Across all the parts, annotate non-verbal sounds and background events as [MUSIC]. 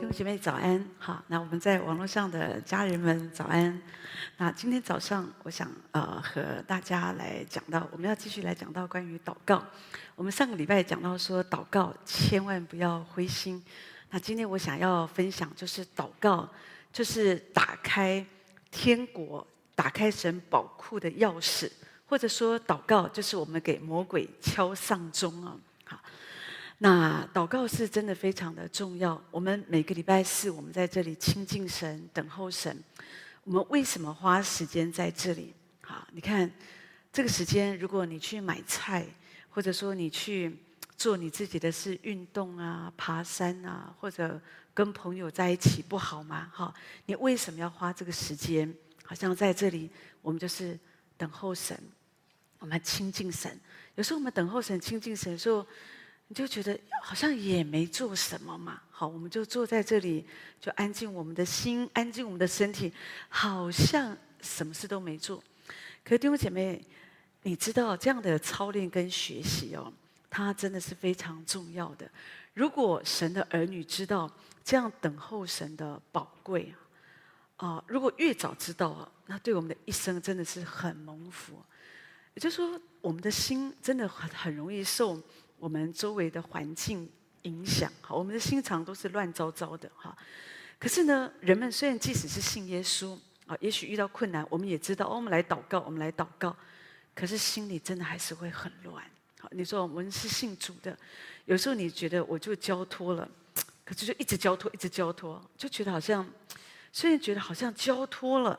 弟兄姐妹早安，好，那我们在网络上的家人们早安。那今天早上，我想呃和大家来讲到，我们要继续来讲到关于祷告。我们上个礼拜讲到说，祷告千万不要灰心。那今天我想要分享，就是祷告就是打开天国、打开神宝库的钥匙，或者说祷告就是我们给魔鬼敲丧钟啊。好。那祷告是真的非常的重要。我们每个礼拜四，我们在这里亲近神、等候神。我们为什么花时间在这里？好，你看这个时间，如果你去买菜，或者说你去做你自己的事，运动啊、爬山啊，或者跟朋友在一起，不好吗？哈，你为什么要花这个时间？好像在这里，我们就是等候神，我们亲近神。有时候我们等候神、亲近神的时候，你就觉得好像也没做什么嘛，好，我们就坐在这里，就安静我们的心，安静我们的身体，好像什么事都没做。可是弟兄姐妹，你知道这样的操练跟学习哦，它真的是非常重要的。如果神的儿女知道这样等候神的宝贵啊，啊，如果越早知道啊，那对我们的一生真的是很蒙福。也就是说，我们的心真的很很容易受。我们周围的环境影响，好，我们的心肠都是乱糟糟的，哈。可是呢，人们虽然即使是信耶稣，啊，也许遇到困难，我们也知道，哦，我们来祷告，我们来祷告。可是心里真的还是会很乱。好，你说我们是信主的，有时候你觉得我就交托了，可是就一直交托，一直交托，就觉得好像，虽然觉得好像交托了，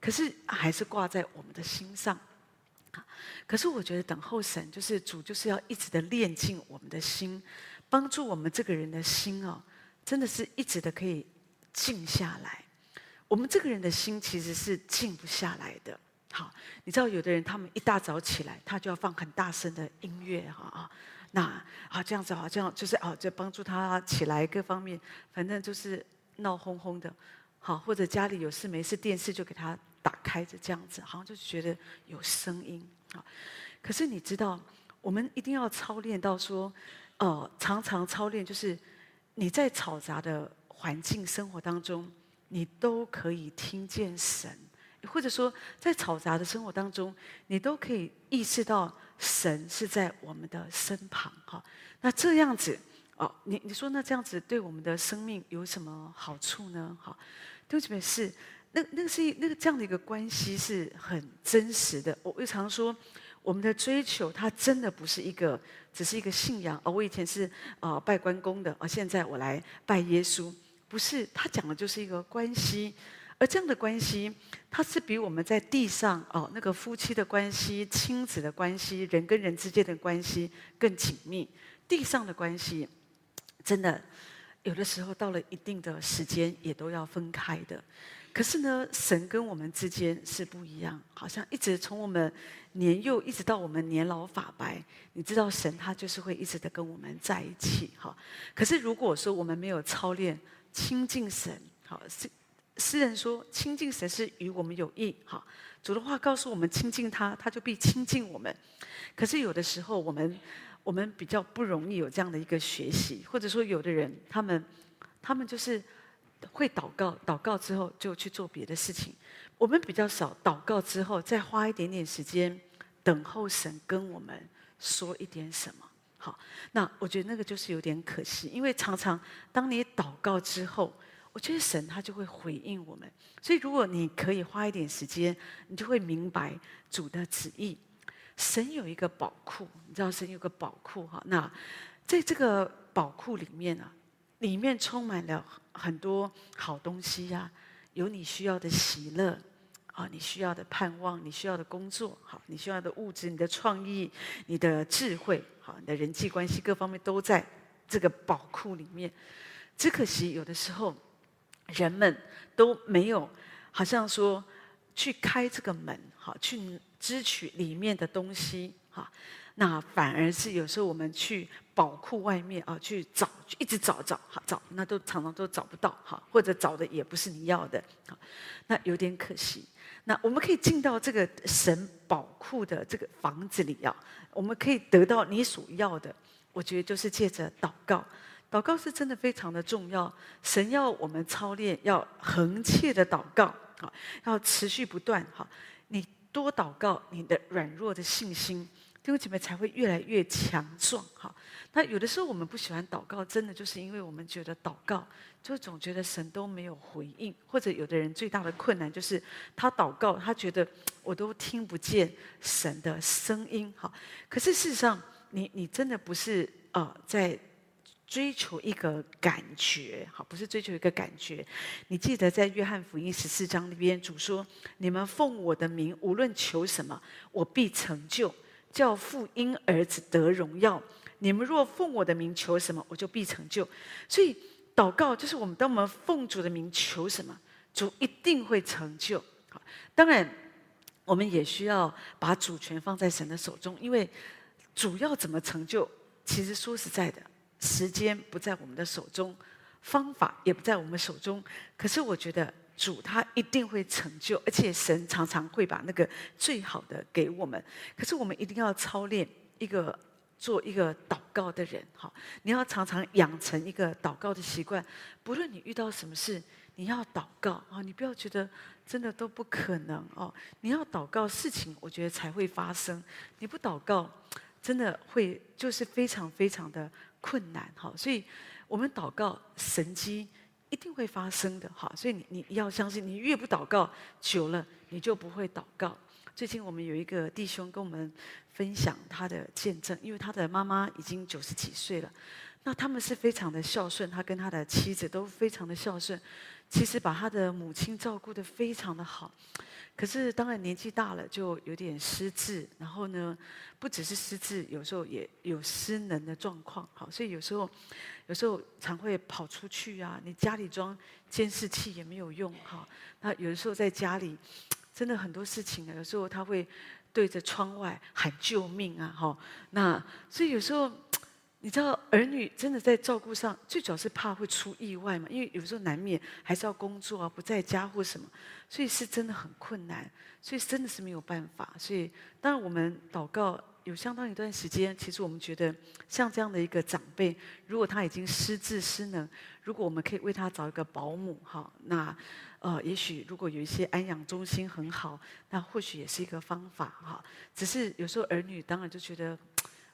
可是还是挂在我们的心上。可是我觉得等候神，就是主，就是要一直的炼净我们的心，帮助我们这个人的心哦，真的是一直的可以静下来。我们这个人的心其实是静不下来的。好，你知道有的人他们一大早起来，他就要放很大声的音乐哈啊，那啊这样子好像就是啊，就帮助他起来各方面，反正就是闹哄哄的。好，或者家里有事没事，电视就给他。打开着这样子，好像就是觉得有声音啊。可是你知道，我们一定要操练到说，呃，常常操练，就是你在嘈杂的环境生活当中，你都可以听见神，或者说在嘈杂的生活当中，你都可以意识到神是在我们的身旁。哈，那这样子哦，你你说那这样子对我们的生命有什么好处呢？哈，对不起，是。那那个是那个这样的一个关系是很真实的。我我常说，我们的追求它真的不是一个，只是一个信仰。而我以前是啊拜关公的，而现在我来拜耶稣，不是。他讲的就是一个关系，而这样的关系，它是比我们在地上哦那个夫妻的关系、亲子的关系、人跟人之间的关系更紧密。地上的关系，真的有的时候到了一定的时间，也都要分开的。可是呢，神跟我们之间是不一样，好像一直从我们年幼一直到我们年老发白，你知道神他就是会一直的跟我们在一起，哈。可是如果说我们没有操练亲近神，好，诗诗人说亲近神是与我们有益，哈。主的话告诉我们亲近他，他就必亲近我们。可是有的时候我们我们比较不容易有这样的一个学习，或者说有的人他们他们就是。会祷告，祷告之后就去做别的事情。我们比较少祷告之后，再花一点点时间等候神跟我们说一点什么。好，那我觉得那个就是有点可惜，因为常常当你祷告之后，我觉得神他就会回应我们。所以如果你可以花一点时间，你就会明白主的旨意。神有一个宝库，你知道神有个宝库哈？那在这个宝库里面呢、啊？里面充满了很多好东西呀、有你需要的喜乐，啊，你需要的盼望，你需要的工作，好，你需要的物质，你的创意，你的智慧，好，你的人际关系，各方面都在这个宝库里面。只可惜有的时候，人们都没有，好像说去开这个门，好，去支取里面的东西，哈。那反而是有时候我们去宝库外面啊，去找，一直找找哈找，那都常常都找不到哈，或者找的也不是你要的，那有点可惜。那我们可以进到这个神宝库的这个房子里啊，我们可以得到你所要的。我觉得就是借着祷告，祷告是真的非常的重要。神要我们操练，要恒切的祷告，好，要持续不断，哈。你多祷告，你的软弱的信心，弟兄姐妹才会越来越强壮，哈。那有的时候我们不喜欢祷告，真的就是因为我们觉得祷告，就总觉得神都没有回应，或者有的人最大的困难就是他祷告，他觉得我都听不见神的声音，哈。可是事实上，你你真的不是呃在追求一个感觉，好，不是追求一个感觉。你记得在约翰福音十四章里边，主说：“你们奉我的名，无论求什么，我必成就，叫父因儿子得荣耀。”你们若奉我的名求什么，我就必成就。所以祷告就是我们当我们奉主的名求什么，主一定会成就。好，当然我们也需要把主权放在神的手中，因为主要怎么成就，其实说实在的，时间不在我们的手中，方法也不在我们手中。可是我觉得主他一定会成就，而且神常常会把那个最好的给我们。可是我们一定要操练一个。做一个祷告的人，好，你要常常养成一个祷告的习惯。不论你遇到什么事，你要祷告啊！你不要觉得真的都不可能哦。你要祷告，事情我觉得才会发生。你不祷告，真的会就是非常非常的困难。哈，所以我们祷告，神迹一定会发生的。哈，所以你你要相信，你越不祷告，久了你就不会祷告。最近我们有一个弟兄跟我们分享他的见证，因为他的妈妈已经九十几岁了，那他们是非常的孝顺，他跟他的妻子都非常的孝顺，其实把他的母亲照顾得非常的好，可是当然年纪大了就有点失智，然后呢，不只是失智，有时候也有失能的状况，好，所以有时候有时候常会跑出去啊，你家里装监视器也没有用，哈，那有的时候在家里。真的很多事情啊，有时候他会对着窗外喊救命啊，哈。那所以有时候你知道，儿女真的在照顾上，最主要是怕会出意外嘛，因为有时候难免还是要工作啊，不在家或什么，所以是真的很困难，所以真的是没有办法。所以当然我们祷告有相当一段时间，其实我们觉得像这样的一个长辈，如果他已经失智失能，如果我们可以为他找一个保姆，哈，那。呃，也许如果有一些安养中心很好，那或许也是一个方法哈。只是有时候儿女当然就觉得，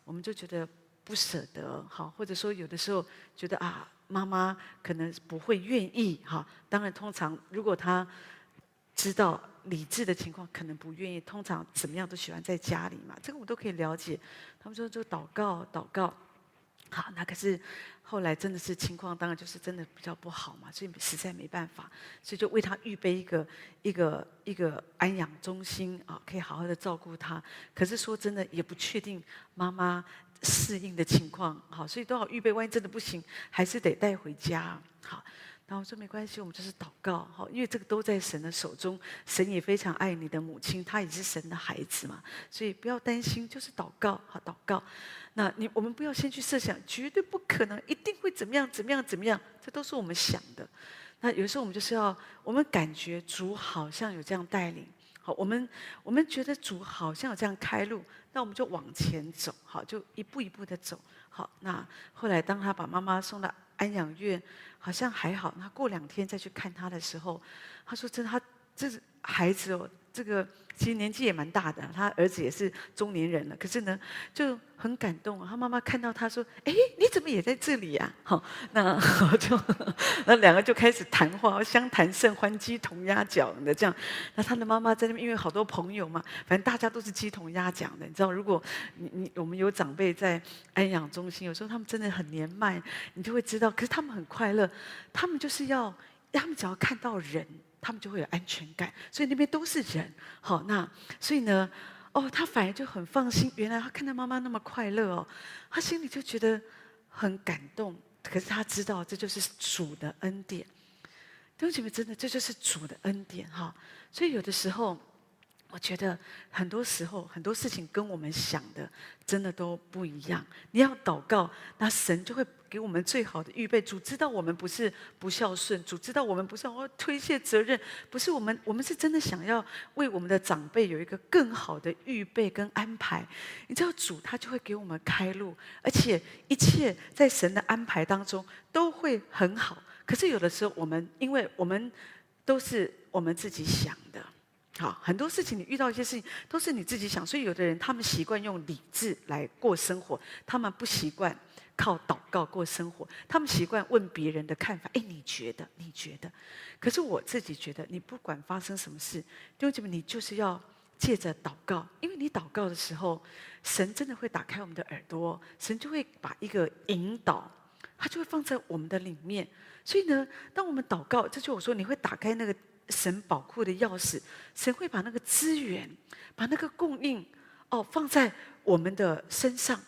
我们就觉得不舍得哈，或者说有的时候觉得啊，妈妈可能不会愿意哈。当然，通常如果他知道理智的情况，可能不愿意。通常怎么样都喜欢在家里嘛，这个我都可以了解。他们说就祷告，祷告。好，那可是后来真的是情况，当然就是真的比较不好嘛，所以实在没办法，所以就为他预备一个一个一个安养中心啊，可以好好的照顾他。可是说真的，也不确定妈妈适应的情况，好，所以都要预备，万一真的不行，还是得带回家。好，然后我说没关系，我们就是祷告，好，因为这个都在神的手中，神也非常爱你的母亲，她也是神的孩子嘛，所以不要担心，就是祷告，好，祷告。那你我们不要先去设想，绝对不可能，一定会怎么样怎么样怎么样，这都是我们想的。那有时候我们就是要，我们感觉主好像有这样带领，好，我们我们觉得主好像有这样开路，那我们就往前走，好，就一步一步的走，好。那后来当他把妈妈送到安养院，好像还好。那过两天再去看他的时候，他说：“真的，他这孩子哦。”这个其实年纪也蛮大的，他儿子也是中年人了。可是呢，就很感动。他妈妈看到他说：“哎，你怎么也在这里呀？”好，那 [LAUGHS] 就 [LAUGHS] 那两个就开始谈话，相谈甚欢，鸡同鸭讲的这样。那他的妈妈在那边，因为好多朋友嘛，反正大家都是鸡同鸭讲的。你知道，如果你你我们有长辈在安养中心，有时候他们真的很年迈，你就会知道。可是他们很快乐，他们就是要，他们只要看到人。他们就会有安全感，所以那边都是人。好，那所以呢，哦，他反而就很放心。原来他看到妈妈那么快乐哦，他心里就觉得很感动。可是他知道这就是主的恩典。弟兄姐妹，真的这就是主的恩典哈。所以有的时候我觉得很多时候很多事情跟我们想的真的都不一样。你要祷告，那神就会给我们最好的预备。主知道我们不是不孝顺，主知道我们不是要推卸责任，不是我们，我们是真的想要为我们的长辈有一个更好的预备跟安排。你知道主他就会给我们开路，而且一切在神的安排当中都会很好。可是有的时候我们，因为我们都是我们自己想的。好，很多事情你遇到一些事情都是你自己想，所以有的人他们习惯用理智来过生活，他们不习惯靠祷告过生活，他们习惯问别人的看法。哎，你觉得？你觉得？可是我自己觉得，你不管发生什么事，弟兄姐妹，你就是要借着祷告，因为你祷告的时候，神真的会打开我们的耳朵，神就会把一个引导，他就会放在我们的里面。所以呢，当我们祷告，这就我说，你会打开那个。神宝库的钥匙，神会把那个资源，把那个供应，哦，放在我们的身上。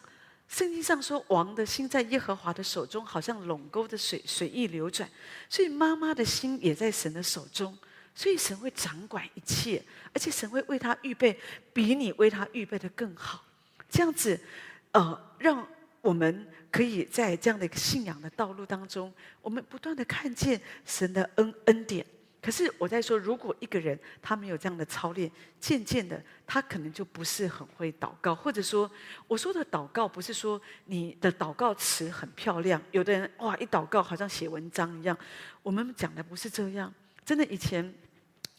圣经上说，王的心在耶和华的手中，好像陇沟的水，随意流转。所以妈妈的心也在神的手中，所以神会掌管一切，而且神会为他预备比你为他预备的更好。这样子，呃，让我们可以在这样的一个信仰的道路当中，我们不断的看见神的恩恩典。可是我在说，如果一个人他没有这样的操练，渐渐的他可能就不是很会祷告，或者说我说的祷告不是说你的祷告词很漂亮，有的人哇一祷告好像写文章一样，我们讲的不是这样。真的以前，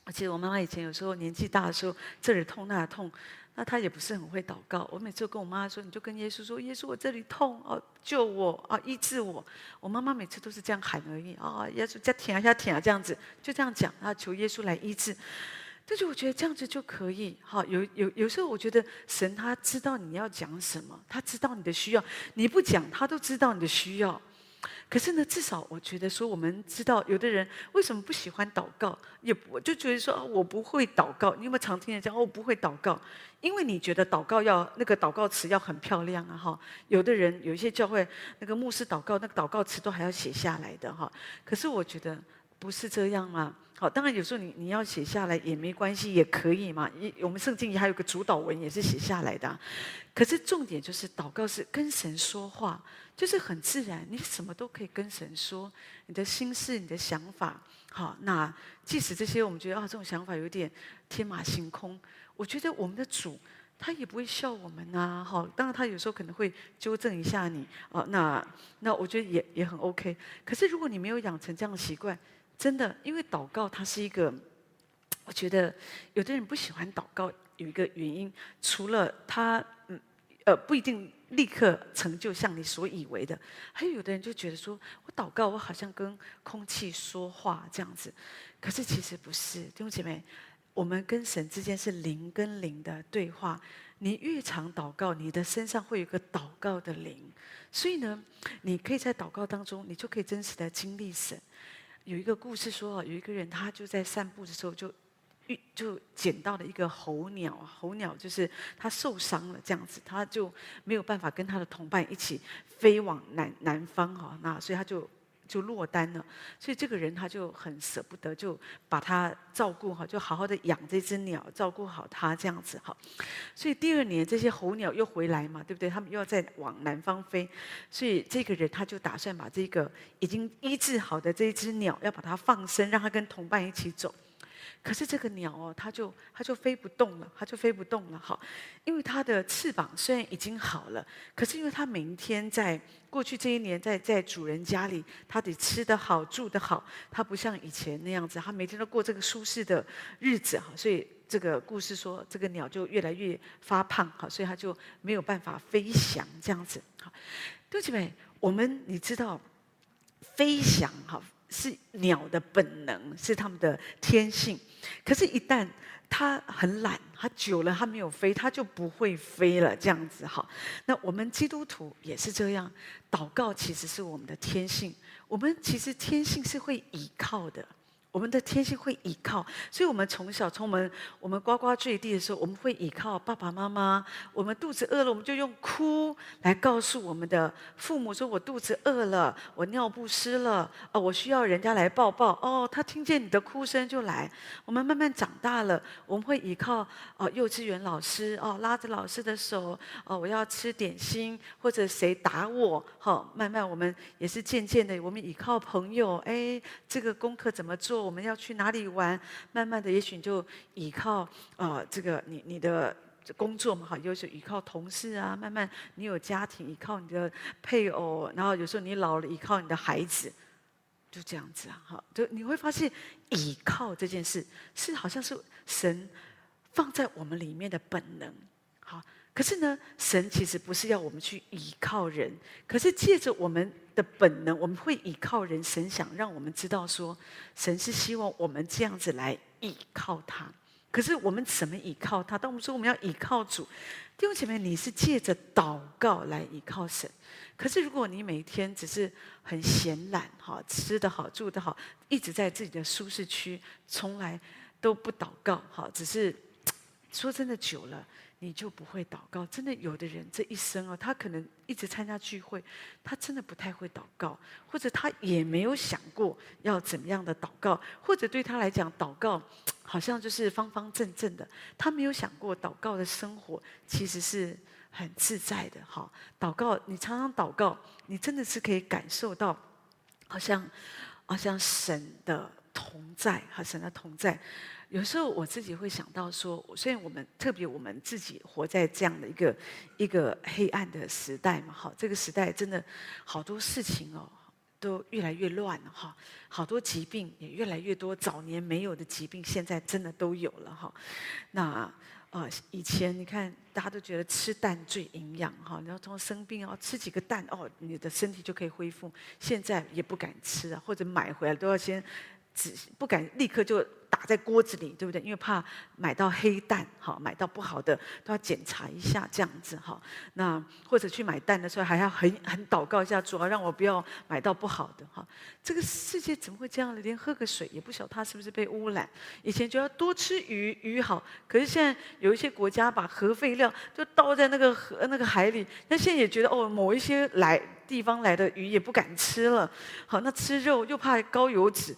我记得我妈妈以前有时候年纪大的时候，这里痛那里痛。那他也不是很会祷告。我每次跟我妈妈说：“你就跟耶稣说，耶稣我这里痛哦，救我啊，医治我。”我妈妈每次都是这样喊而已啊，耶稣再舔一下舔啊，这样子就这样讲，啊求耶稣来医治。但是我觉得这样子就可以。哈，有有有时候我觉得神他知道你要讲什么，他知道你的需要，你不讲他都知道你的需要。可是呢，至少我觉得说，我们知道有的人为什么不喜欢祷告，也我就觉得说，我不会祷告。你有没有常听人讲，我不会祷告？因为你觉得祷告要那个祷告词要很漂亮啊，哈。有的人有一些教会那个牧师祷告，那个祷告词都还要写下来的哈。可是我觉得不是这样嘛。好，当然有时候你你要写下来也没关系，也可以嘛。一我们圣经里还有个主祷文也是写下来的。可是重点就是祷告是跟神说话。就是很自然，你什么都可以跟神说，你的心事、你的想法。好，那即使这些我们觉得啊，这种想法有点天马行空，我觉得我们的主他也不会笑我们呐。好，当然他有时候可能会纠正一下你。哦，那那我觉得也也很 OK。可是如果你没有养成这样的习惯，真的，因为祷告它是一个，我觉得有的人不喜欢祷告，有一个原因，除了他嗯呃不一定。立刻成就像你所以为的，还有有的人就觉得说，我祷告，我好像跟空气说话这样子，可是其实不是，弟兄姐妹，我们跟神之间是灵跟灵的对话。你越常祷告，你的身上会有个祷告的灵，所以呢，你可以在祷告当中，你就可以真实的经历神。有一个故事说，有一个人他就在散步的时候就。就捡到了一个候鸟，候鸟就是他受伤了，这样子他就没有办法跟他的同伴一起飞往南南方哈，那所以他就就落单了。所以这个人他就很舍不得，就把他照顾好，就好好的养这只鸟，照顾好它这样子哈。所以第二年这些候鸟又回来嘛，对不对？他们又要再往南方飞，所以这个人他就打算把这个已经医治好的这一只鸟，要把它放生，让它跟同伴一起走。可是这个鸟哦，它就它就飞不动了，它就飞不动了哈，因为它的翅膀虽然已经好了，可是因为它每天在过去这一年在在主人家里，它得吃得好，住得好，它不像以前那样子，它每天都过这个舒适的日子哈，所以这个故事说这个鸟就越来越发胖哈，所以它就没有办法飞翔这样子哈。对不起，我们你知道飞翔哈。是鸟的本能，是它们的天性。可是，一旦它很懒，它久了它没有飞，它就不会飞了。这样子哈，那我们基督徒也是这样。祷告其实是我们的天性，我们其实天性是会倚靠的。我们的天性会倚靠，所以我们从小从我们我们呱呱坠地的时候，我们会倚靠爸爸妈妈。我们肚子饿了，我们就用哭来告诉我们的父母说：“我肚子饿了，我尿不湿了，哦，我需要人家来抱抱。”哦，他听见你的哭声就来。我们慢慢长大了，我们会倚靠哦，幼稚园老师哦，拉着老师的手哦，我要吃点心，或者谁打我，好，慢慢我们也是渐渐的，我们倚靠朋友，哎，这个功课怎么做？我们要去哪里玩？慢慢的，也许你就依靠啊、呃，这个你你的工作嘛，哈，有时候依靠同事啊。慢慢，你有家庭，依靠你的配偶，然后有时候你老了，依靠你的孩子，就这样子啊，哈，就你会发现，依靠这件事是好像是神放在我们里面的本能，好。可是呢，神其实不是要我们去依靠人，可是借着我们的本能，我们会依靠人。神想让我们知道说，神是希望我们这样子来依靠他。可是我们怎么依靠他？当我们说我们要依靠主，弟兄姐妹，你是借着祷告来依靠神。可是如果你每天只是很闲懒，哈，吃得好，住得好，一直在自己的舒适区，从来都不祷告，哈，只是 [TSK] 说真的久了。你就不会祷告。真的，有的人这一生哦，他可能一直参加聚会，他真的不太会祷告，或者他也没有想过要怎么样的祷告，或者对他来讲，祷告好像就是方方正正的，他没有想过祷告的生活其实是很自在的。哈，祷告，你常常祷告，你真的是可以感受到，好像好像神的同在和神的同在。有时候我自己会想到说，虽然我们特别我们自己活在这样的一个一个黑暗的时代嘛，哈，这个时代真的好多事情哦，都越来越乱了哈，好多疾病也越来越多，早年没有的疾病现在真的都有了哈。那呃，以前你看大家都觉得吃蛋最营养哈，你要从生病哦，吃几个蛋哦，你的身体就可以恢复，现在也不敢吃啊，或者买回来都要先只不敢立刻就。打在锅子里，对不对？因为怕买到黑蛋，哈，买到不好的都要检查一下，这样子哈。那或者去买蛋的时候，还要很很祷告一下，主要让我不要买到不好的哈。这个世界怎么会这样呢？连喝个水也不晓得它是不是被污染。以前就要多吃鱼，鱼好，可是现在有一些国家把核废料就倒在那个河那个海里，那现在也觉得哦，某一些来地方来的鱼也不敢吃了。好，那吃肉又怕高油脂。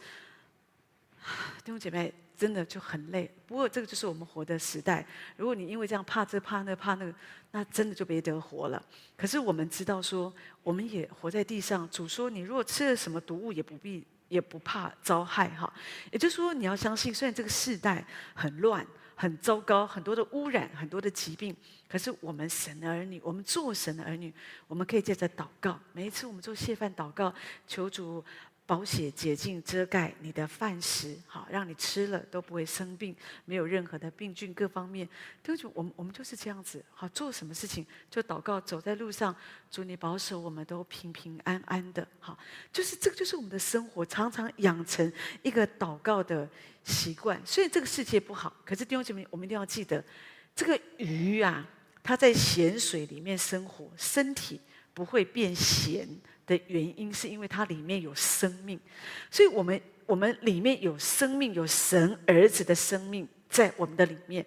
[SIGHS] 弟兄姐妹，真的就很累。不过这个就是我们活的时代。如果你因为这样怕这怕那怕那个，那真的就没得活了。可是我们知道说，我们也活在地上。主说，你如果吃了什么毒物，也不必也不怕遭害哈。也就是说，你要相信，虽然这个世代很乱、很糟糕，很多的污染、很多的疾病，可是我们神的儿女，我们做神的儿女，我们可以借着祷告。每一次我们做谢饭祷告，求主。保血洁净遮盖你的饭食，好，让你吃了都不会生病，没有任何的病菌，各方面都就我们我们就是这样子，好，做什么事情就祷告，走在路上，祝你保守我们都平平安安的，好，就是这个就是我们的生活，常常养成一个祷告的习惯。虽然这个世界不好，可是弟兄姐妹，我们一定要记得，这个鱼啊，它在咸水里面生活，身体不会变咸。的原因是因为它里面有生命，所以我们我们里面有生命，有神儿子的生命在我们的里面。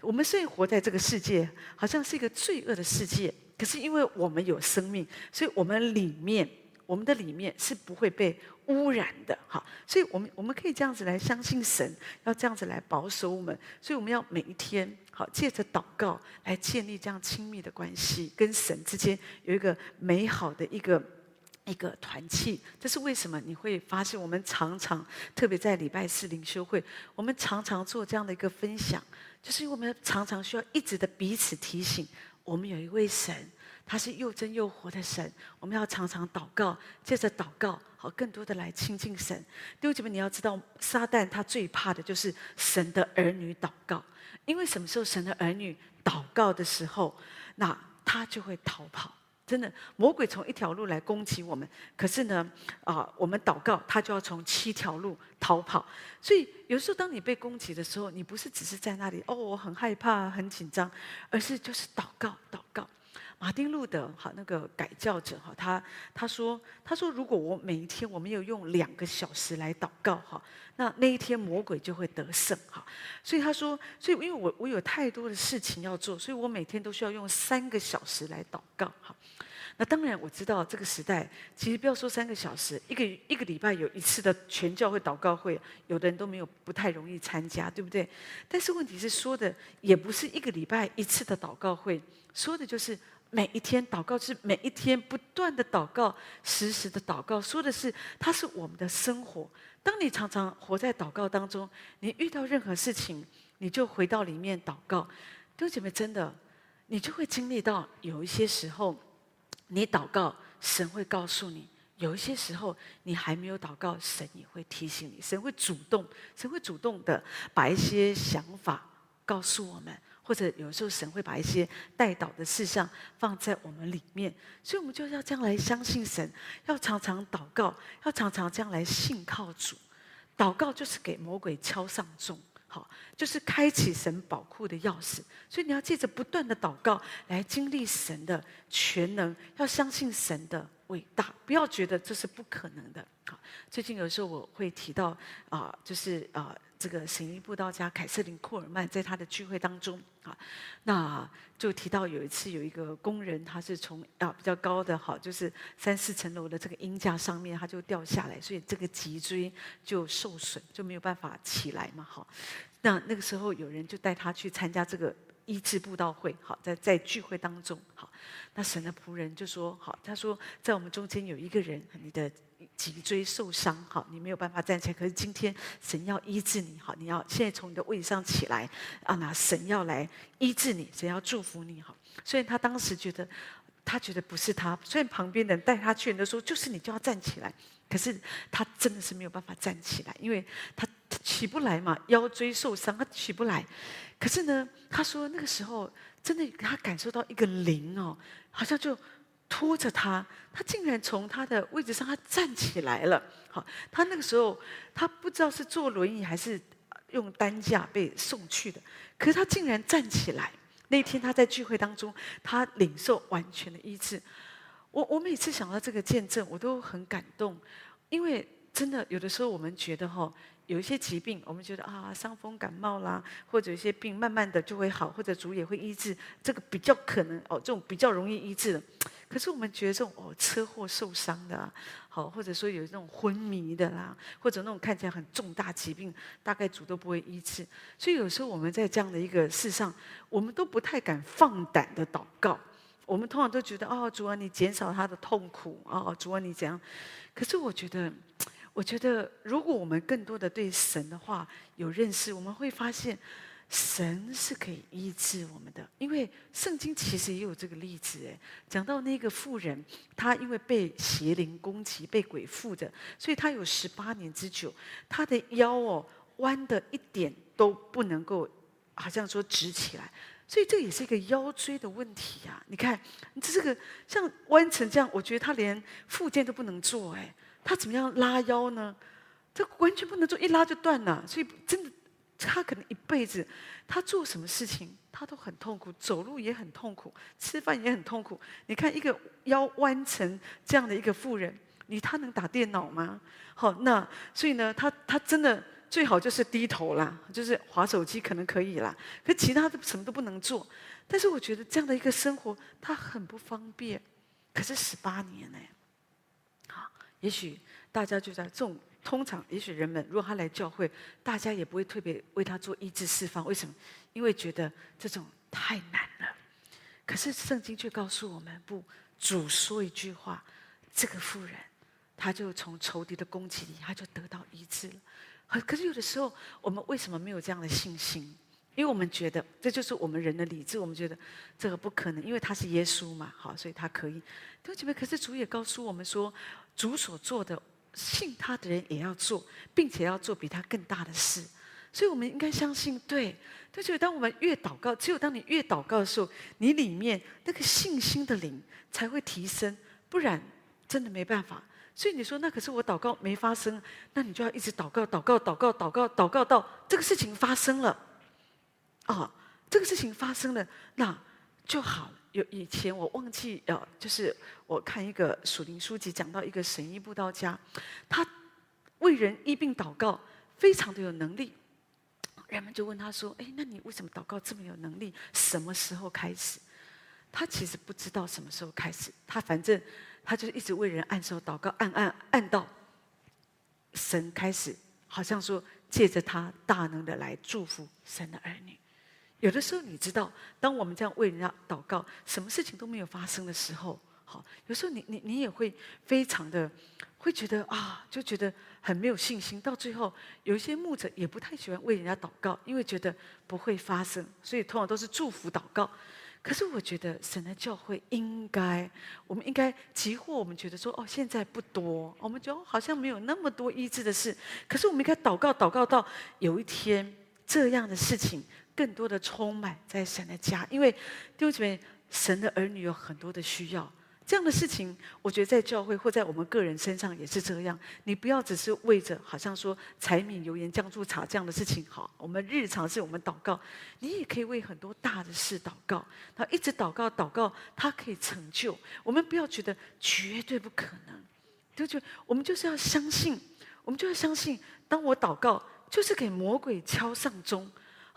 我们虽然活在这个世界，好像是一个罪恶的世界，可是因为我们有生命，所以我们里面，我们的里面是不会被污染的。好，所以我们我们可以这样子来相信神，要这样子来保守我们。所以我们要每一天好借着祷告来建立这样亲密的关系，跟神之间有一个美好的一个。一个团契，这是为什么？你会发现，我们常常，特别在礼拜四灵修会，我们常常做这样的一个分享，就是因为我们常常需要一直的彼此提醒，我们有一位神，他是又真又活的神，我们要常常祷告，接着祷告，好，更多的来亲近神。弟兄姐妹，你要知道，撒旦他最怕的就是神的儿女祷告，因为什么时候神的儿女祷告的时候，那他就会逃跑。真的，魔鬼从一条路来攻击我们，可是呢，啊、我们祷告，他就要从七条路逃跑。所以有时候，当你被攻击的时候，你不是只是在那里哦，我很害怕、很紧张，而是就是祷告，祷告。马丁路德哈那个改教者哈，他他说他说如果我每一天我没有用两个小时来祷告哈，那那一天魔鬼就会得胜哈。所以他说，所以因为我我有太多的事情要做，所以我每天都需要用三个小时来祷告哈。那当然我知道这个时代其实不要说三个小时，一个一个礼拜有一次的全教会祷告会，有的人都没有不太容易参加，对不对？但是问题是说的也不是一个礼拜一次的祷告会，说的就是。每一天祷告是每一天不断的祷告，时时的祷告，说的是它是我们的生活。当你常常活在祷告当中，你遇到任何事情，你就回到里面祷告。弟兄姐妹，真的，你就会经历到有一些时候，你祷告，神会告诉你；有一些时候，你还没有祷告，神也会提醒你。神会主动，神会主动的把一些想法告诉我们。或者有时候神会把一些代祷的事项放在我们里面，所以我们就要这样来相信神，要常常祷告，要常常这样来信靠主。祷告就是给魔鬼敲上钟，好，就是开启神宝库的钥匙。所以你要借着不断的祷告来经历神的全能，要相信神的伟大，不要觉得这是不可能的。好，最近有时候我会提到啊，就是啊。这个神医布道家凯瑟琳库尔曼在他的聚会当中啊，那就提到有一次有一个工人，他是从啊比较高的哈，就是三四层楼的这个鹰架上面，他就掉下来，所以这个脊椎就受损，就没有办法起来嘛。哈，那那个时候有人就带他去参加这个医治布道会，好，在在聚会当中，好，那神的仆人就说，好，他说在我们中间有一个人，你的。脊椎受伤，好，你没有办法站起来。可是今天神要医治你，好，你要现在从你的位置上起来啊！那神要来医治你，神要祝福你，好。所以他当时觉得，他觉得不是他。虽然旁边人带他去，人都说就是你就要站起来，可是他真的是没有办法站起来，因为他起不来嘛，腰椎受伤，他起不来。可是呢，他说那个时候真的他感受到一个灵哦，好像就。拖着他，他竟然从他的位置上他站起来了。好，他那个时候他不知道是坐轮椅还是用担架被送去的，可是他竟然站起来。那天他在聚会当中，他领受完全的医治。我我每次想到这个见证，我都很感动，因为真的有的时候我们觉得哈。有一些疾病，我们觉得啊，伤风感冒啦，或者一些病，慢慢的就会好，或者主也会医治，这个比较可能哦，这种比较容易医治的。可是我们觉得这种哦，车祸受伤的啊，好，或者说有这种昏迷的啦，或者那种看起来很重大疾病，大概主都不会医治。所以有时候我们在这样的一个事上，我们都不太敢放胆的祷告。我们通常都觉得哦，主啊，你减少他的痛苦哦，主啊，你怎样？可是我觉得。我觉得，如果我们更多的对神的话有认识，我们会发现，神是可以医治我们的。因为圣经其实也有这个例子，哎，讲到那个妇人，她因为被邪灵攻击，被鬼附着，所以她有十八年之久，她的腰哦弯的一点都不能够，好像说直起来，所以这也是一个腰椎的问题啊。你看，你这个像弯成这样，我觉得她连复健都不能做，哎。他怎么样拉腰呢？这完全不能做，一拉就断了。所以真的，他可能一辈子，他做什么事情他都很痛苦，走路也很痛苦，吃饭也很痛苦。你看一个腰弯成这样的一个妇人，你他能打电脑吗？好，那所以呢，他他真的最好就是低头啦，就是滑手机可能可以啦，可其他的什么都不能做。但是我觉得这样的一个生活，他很不方便。可是十八年呢？也许大家就在这种通常，也许人们如果他来教会，大家也不会特别为他做医治释放。为什么？因为觉得这种太难了。可是圣经却告诉我们，不，主说一句话，这个妇人，他就从仇敌的攻击里，他就得到医治了。可是有的时候，我们为什么没有这样的信心？因为我们觉得这就是我们人的理智，我们觉得这个不可能，因为他是耶稣嘛，好，所以他可以。弟兄姐妹，可是主也告诉我们说，主所做的，信他的人也要做，并且要做比他更大的事。所以，我们应该相信，对。对，所以当我们越祷告，只有当你越祷告的时候，你里面那个信心的灵才会提升，不然真的没办法。所以你说，那可是我祷告没发生，那你就要一直祷告，祷告，祷告，祷告，祷告到这个事情发生了。啊、这个事情发生了，那就好了。有以前我忘记呃，就是我看一个属灵书籍讲到一个神医布道家，他为人医病祷告非常的有能力。人们就问他说：“哎，那你为什么祷告这么有能力？什么时候开始？”他其实不知道什么时候开始，他反正他就一直为人按手祷告，按按按到神开始，好像说借着他大能的来祝福神的儿女。有的时候你知道，当我们这样为人家祷告，什么事情都没有发生的时候，好，有时候你你你也会非常的会觉得啊，就觉得很没有信心。到最后，有一些牧者也不太喜欢为人家祷告，因为觉得不会发生，所以通常都是祝福祷告。可是我觉得神的教会应该，我们应该，即或我们觉得说哦，现在不多，我们觉得好像没有那么多医治的事，可是我们应该祷告，祷告到有一天这样的事情更多的充满在神的家，因为弟兄姐妹，神的儿女有很多的需要。这样的事情，我觉得在教会或在我们个人身上也是这样。你不要只是为着好像说柴米油盐酱醋茶这样的事情好，我们日常是我们祷告，你也可以为很多大的事祷告。然后一直祷告祷告，它可以成就。我们不要觉得绝对不可能，就就我们就是要相信，我们就要相信，当我祷告，就是给魔鬼敲上钟，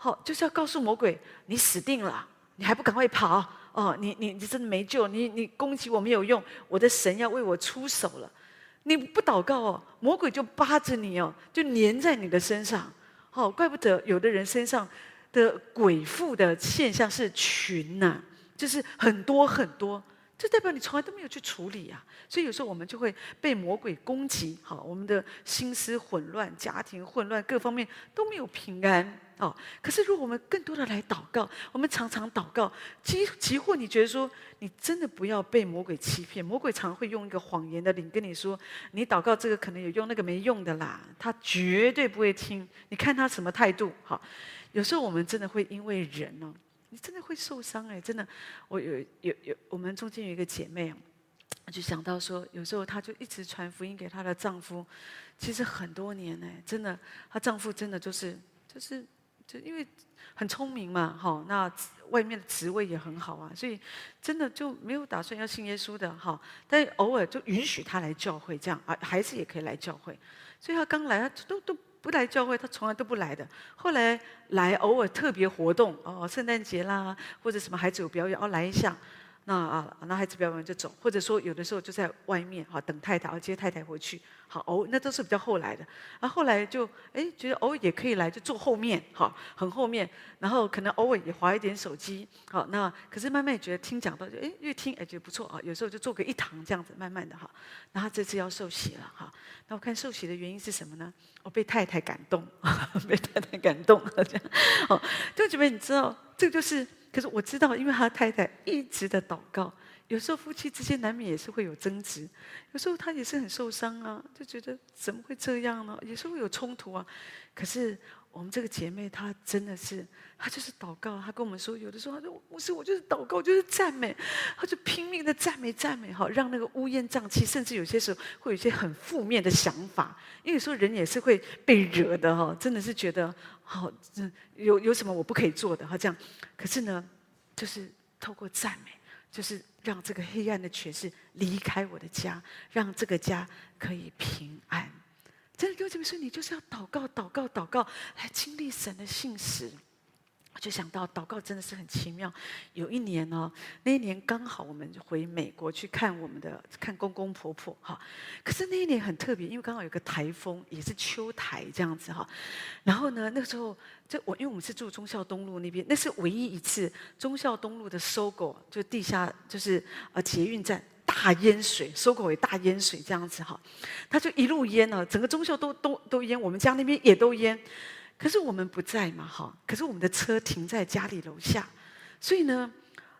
好，就是要告诉魔鬼，你死定了，你还不赶快跑！哦，你你你真的没救，你你攻击我没有用，我的神要为我出手了。你不祷告哦，魔鬼就扒着你哦，就黏在你的身上。哦，怪不得有的人身上的鬼附的现象是群呐、就是很多很多，这代表你从来都没有去处理啊。所以有时候我们就会被魔鬼攻击，好，我们的心思混乱，家庭混乱，各方面都没有平安。哦，可是如果我们更多的来祷告，我们常常祷告，即即或你觉得说你真的不要被魔鬼欺骗，魔鬼常会用一个谎言的灵跟你说，你祷告这个可能有用，那个没用的啦，他绝对不会听。你看他什么态度？好，有时候我们真的会因为人哦，你真的会受伤哎，真的。我有有有，我们中间有一个姐妹啊，就想到说，有时候她就一直传福音给她的丈夫，其实很多年呢，真的，她丈夫真的就是就是。就因为很聪明嘛，哈，那外面的职位也很好啊，所以真的就没有打算要信耶稣的，哈。但偶尔就允许他来教会，这样啊，孩子也可以来教会。所以他刚来，他都都不来教会，他从来都不来的。后来来偶尔特别活动哦，圣诞节啦，或者什么孩子有表演，哦，来一下。那啊，那孩子表演完就走，或者说有的时候就在外面哈等太太，要接太太回去。好，偶那都是比较后来的。然后来就哎觉得偶尔也可以来，就坐后面，好，很后面。然后可能偶尔也划一点手机，好，那可是慢慢也觉得听讲到就哎越听哎觉得不错啊。有时候就做个一堂这样子，慢慢的哈。然后这次要受洗了哈。那我看受洗的原因是什么呢？我被太太感动，[LAUGHS] 被太太感动这样。好，就觉得你知道这个就是。可是我知道，因为他太太一直的祷告，有时候夫妻之间难免也是会有争执，有时候他也是很受伤啊，就觉得怎么会这样呢？有时候会有冲突啊。可是我们这个姐妹她真的是，她就是祷告，她跟我们说，有的时候她说不是，我就是祷告，就是赞美，她就拼命的赞美赞美哈，让那个乌烟瘴气，甚至有些时候会有一些很负面的想法，因为有时候人也是会被惹的哈，真的是觉得。好，这有有什么我不可以做的？哈，这样，可是呢，就是透过赞美，就是让这个黑暗的权势离开我的家，让这个家可以平安。真的，有这么说，你就是要祷告，祷告，祷告，来经历神的信实。我就想到祷告真的是很奇妙。有一年呢、哦，那一年刚好我们回美国去看我们的看公公婆婆哈。可是那一年很特别，因为刚好有个台风，也是秋台这样子哈。然后呢，那个时候就我因为我们是住忠孝东路那边，那是唯一一次忠孝东路的 SOGO 就地下就是呃捷运站大淹水，SOGO 也大淹水这样子哈。它就一路淹了，整个忠孝都都都淹，我们家那边也都淹。可是我们不在嘛，哈！可是我们的车停在家里楼下，所以呢，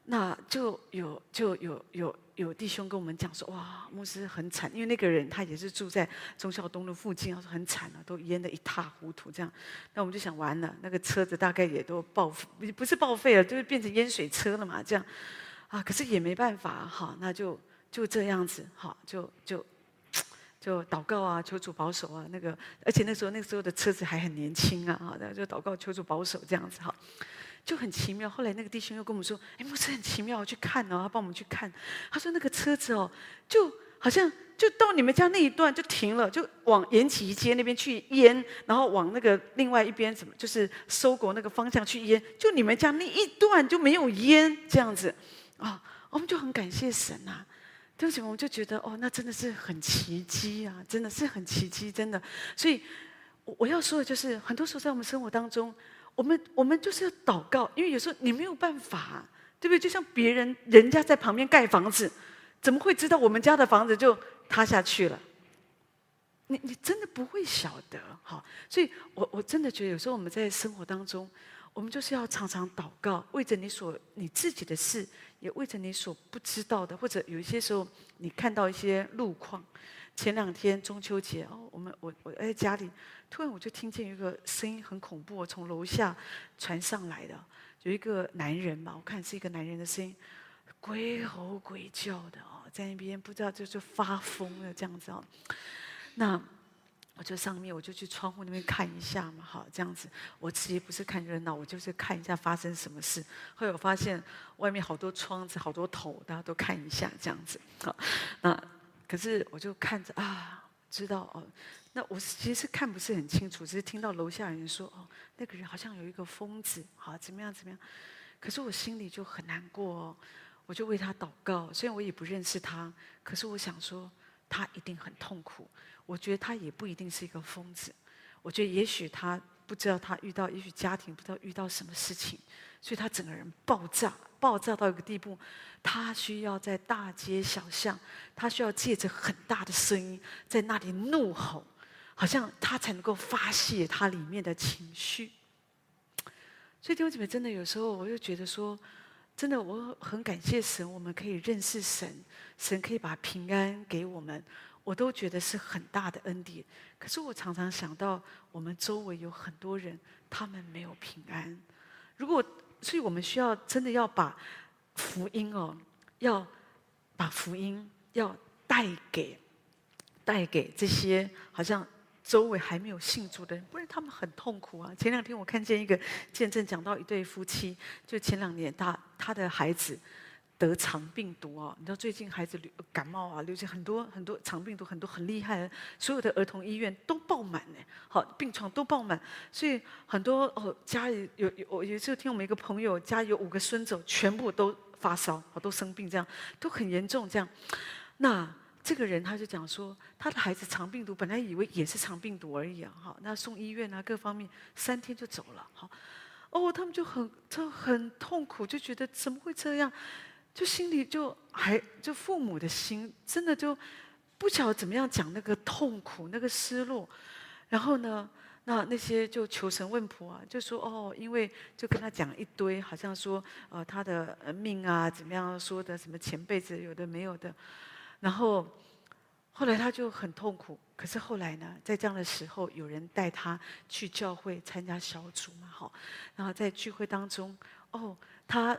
那就有就有有有弟兄跟我们讲说，哇，牧师很惨，因为那个人他也是住在忠孝东路附近，他说很惨啊，都淹得一塌糊涂这样。那我们就想完了，那个车子大概也都报废，不是报废了，就是变成淹水车了嘛，这样啊。可是也没办法，哈，那就就这样子，哈，就就。就祷告啊，求主保守啊，那个，而且那时候那时候的车子还很年轻啊，哈，就祷告求主保守这样子哈。就很奇妙。后来那个弟兄又跟我们说：“哎，牧师很奇妙，去看哦。”他帮我们去看，他说那个车子哦，就好像就到你们家那一段就停了，就往延吉街那边去淹，然后往那个另外一边怎么，就是收国那个方向去淹，就你们家那一段就没有淹这样子啊。我们就很感谢神呐、啊。为什么，我就觉得哦，那真的是很奇迹啊，真的是很奇迹，真的。所以我要说的就是，很多时候在我们生活当中，我们我们就是要祷告，因为有时候你没有办法，对不对？就像别人人家在旁边盖房子，怎么会知道我们家的房子就塌下去了？你你真的不会晓得，哈。所以我我真的觉得，有时候我们在生活当中，我们就是要常常祷告，为着你所你自己的事。也未曾你所不知道的，或者有一些时候你看到一些路况。前两天中秋节哦，我们我我在家里，突然我就听见一个声音很恐怖，从楼下传上来的，有一个男人嘛，我看是一个男人的声音，鬼吼鬼叫的哦，在那边不知道就是发疯了这样子哦，那。我就上面，我就去窗户那边看一下嘛，好，这样子。我其实不是看热闹，我就是看一下发生什么事。后来我发现外面好多窗子，好多头，大家都看一下这样子。好，那可是我就看着啊，知道哦。那我其实看不是很清楚，只是听到楼下人说哦，那个人好像有一个疯子，好，怎么样怎么样。可是我心里就很难过哦，我就为他祷告。虽然我也不认识他，可是我想说他一定很痛苦。我觉得他也不一定是一个疯子，我觉得也许他不知道他遇到，也许家庭不知道遇到什么事情，所以他整个人爆炸，爆炸到一个地步，他需要在大街小巷，他需要借着很大的声音在那里怒吼，好像他才能够发泄他里面的情绪。所以弟兄姐妹，真的有时候我就觉得说，真的我很感谢神，我们可以认识神，神可以把平安给我们。我都觉得是很大的恩典，可是我常常想到，我们周围有很多人，他们没有平安。如果，所以我们需要真的要把福音哦，要把福音要带给带给这些好像周围还没有信主的人，不然他们很痛苦啊。前两天我看见一个见证，讲到一对夫妻，就前两年他他的孩子。得肠病毒啊！你知道最近孩子流感冒啊，流行很多很多肠病毒，很多很厉害，所有的儿童医院都爆满呢。好，病床都爆满，所以很多哦，家里有有，我有一次听我们一个朋友家有五个孙子，全部都发烧，好都生病，这样都很严重，这样。那这个人他就讲说，他的孩子肠病毒，本来以为也是肠病毒而已啊，好，那送医院啊，各方面三天就走了，好，哦，他们就很就很痛苦，就觉得怎么会这样？就心里就还就父母的心真的就不晓得怎么样讲那个痛苦那个失落，然后呢，那那些就求神问卜啊，就说哦，因为就跟他讲一堆，好像说呃他的命啊怎么样说的，什么前辈子有的没有的，然后后来他就很痛苦。可是后来呢，在这样的时候，有人带他去教会参加小组嘛，好，然后在聚会当中，哦，他。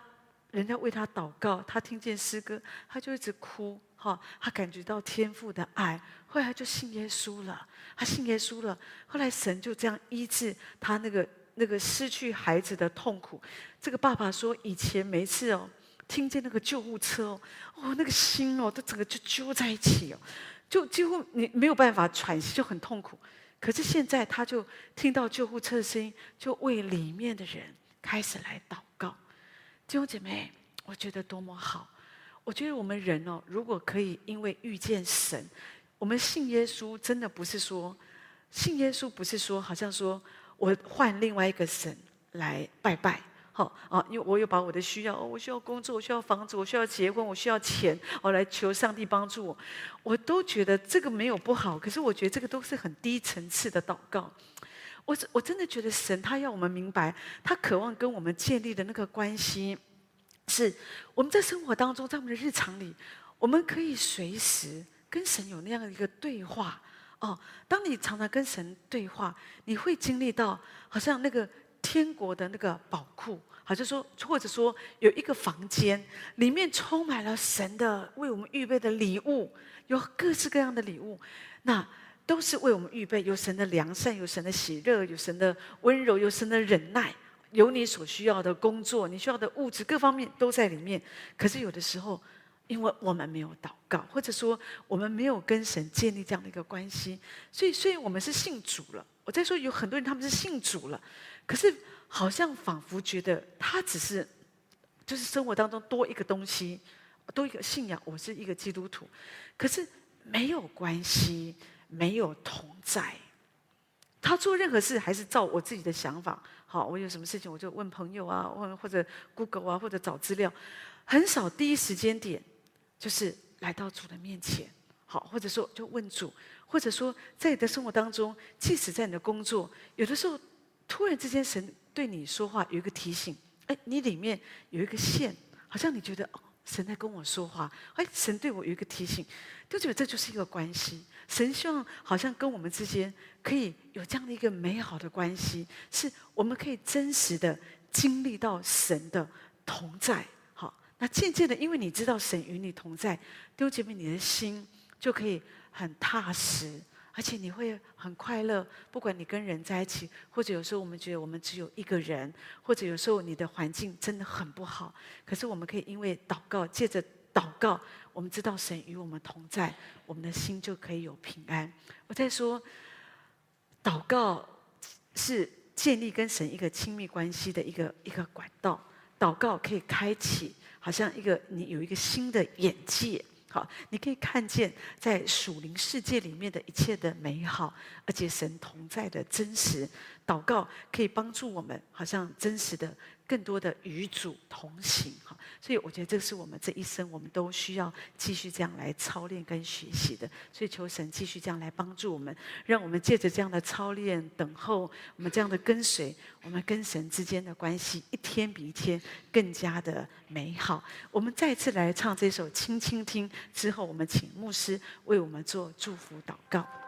人家为他祷告，他听见诗歌，他就一直哭，哈，他感觉到天父的爱，后来就信耶稣了，他信耶稣了，后来神就这样医治他那个那个失去孩子的痛苦。这个爸爸说，以前每次哦，听见那个救护车哦，哦，那个心哦，都整个就揪在一起哦，就几乎你没有办法喘息，就很痛苦。可是现在他就听到救护车的声音，就为里面的人开始来祷告。弟兄姐妹，我觉得多么好！我觉得我们人哦，如果可以因为遇见神，我们信耶稣，真的不是说信耶稣，不是说好像说我换另外一个神来拜拜，好啊，因为我有把我的需要，我需要工作，我需要房子，我需要结婚，我需要钱，我来求上帝帮助我，我都觉得这个没有不好，可是我觉得这个都是很低层次的祷告。我我真的觉得神他要我们明白，他渴望跟我们建立的那个关系，是我们在生活当中，在我们的日常里，我们可以随时跟神有那样一个对话。哦，当你常常跟神对话，你会经历到好像那个天国的那个宝库，好像说或者说有一个房间，里面充满了神的为我们预备的礼物，有各式各样的礼物。那都是为我们预备，有神的良善，有神的喜乐，有神的温柔，有神的忍耐，有你所需要的工作，你需要的物质，各方面都在里面。可是有的时候，因为我们没有祷告，或者说我们没有跟神建立这样的一个关系，所以虽然我们是信主了，我在说有很多人他们是信主了，可是好像仿佛觉得他只是就是生活当中多一个东西，多一个信仰，我是一个基督徒，可是没有关系，没有同在。他做任何事还是照我自己的想法。好，我有什么事情我就问朋友啊，问或者 Google 啊，或者找资料，很少第一时间点就是来到主的面前。好，或者说就问主，或者说在你的生活当中，即使在你的工作，有的时候突然之间神对你说话有一个提醒，哎，你里面有一个线，好像你觉得哦。神在跟我说话，哎，神对我有一个提醒，就觉得这就是一个关系。神希望好像跟我们之间可以有这样的一个美好的关系，是我们可以真实的经历到神的同在。好，那渐渐的，因为你知道神与你同在，丢姐妹，你的心就可以很踏实。而且你会很快乐，不管你跟人在一起，或者有时候我们觉得我们只有一个人，或者有时候你的环境真的很不好，可是我们可以因为祷告，借着祷告，我们知道神与我们同在，我们的心就可以有平安。我在说，祷告是建立跟神一个亲密关系的一个一个管道，祷告可以开启，好像一个你有一个新的眼界。好，你可以看见在属灵世界里面的一切的美好，而且神同在的真实。祷告可以帮助我们，好像真实的。更多的与主同行，哈，所以我觉得这是我们这一生我们都需要继续这样来操练跟学习的。所以求神继续这样来帮助我们，让我们借着这样的操练、等候，我们这样的跟随，我们跟神之间的关系一天比一天更加的美好。我们再次来唱这首《轻轻听》之后，我们请牧师为我们做祝福祷告。